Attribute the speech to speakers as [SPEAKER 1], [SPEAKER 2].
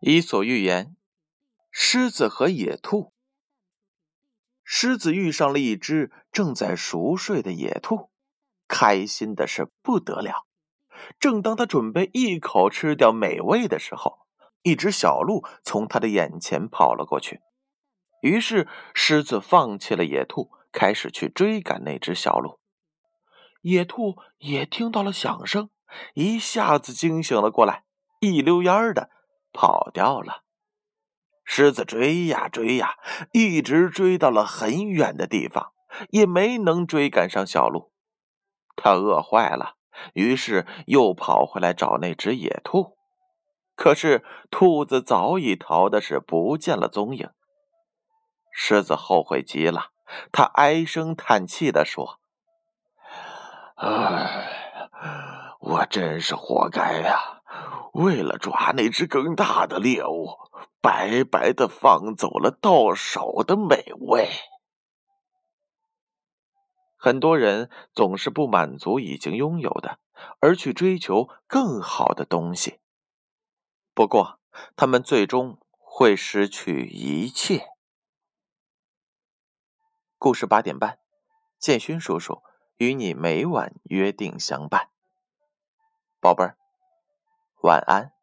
[SPEAKER 1] 伊索寓言：狮子和野兔。狮子遇上了一只正在熟睡的野兔，开心的是不得了。正当他准备一口吃掉美味的时候，一只小鹿从他的眼前跑了过去。于是，狮子放弃了野兔，开始去追赶那只小鹿。野兔也听到了响声，一下子惊醒了过来，一溜烟的。跑掉了，狮子追呀追呀，一直追到了很远的地方，也没能追赶上小鹿。他饿坏了，于是又跑回来找那只野兔。可是兔子早已逃的是不见了踪影。狮子后悔极了，他唉声叹气的说：“唉，我真是活该呀。”为了抓那只更大的猎物，白白的放走了到手的美味。很多人总是不满足已经拥有的，而去追求更好的东西。不过，他们最终会失去一切。故事八点半，建勋叔叔与你每晚约定相伴，宝贝儿。晚安。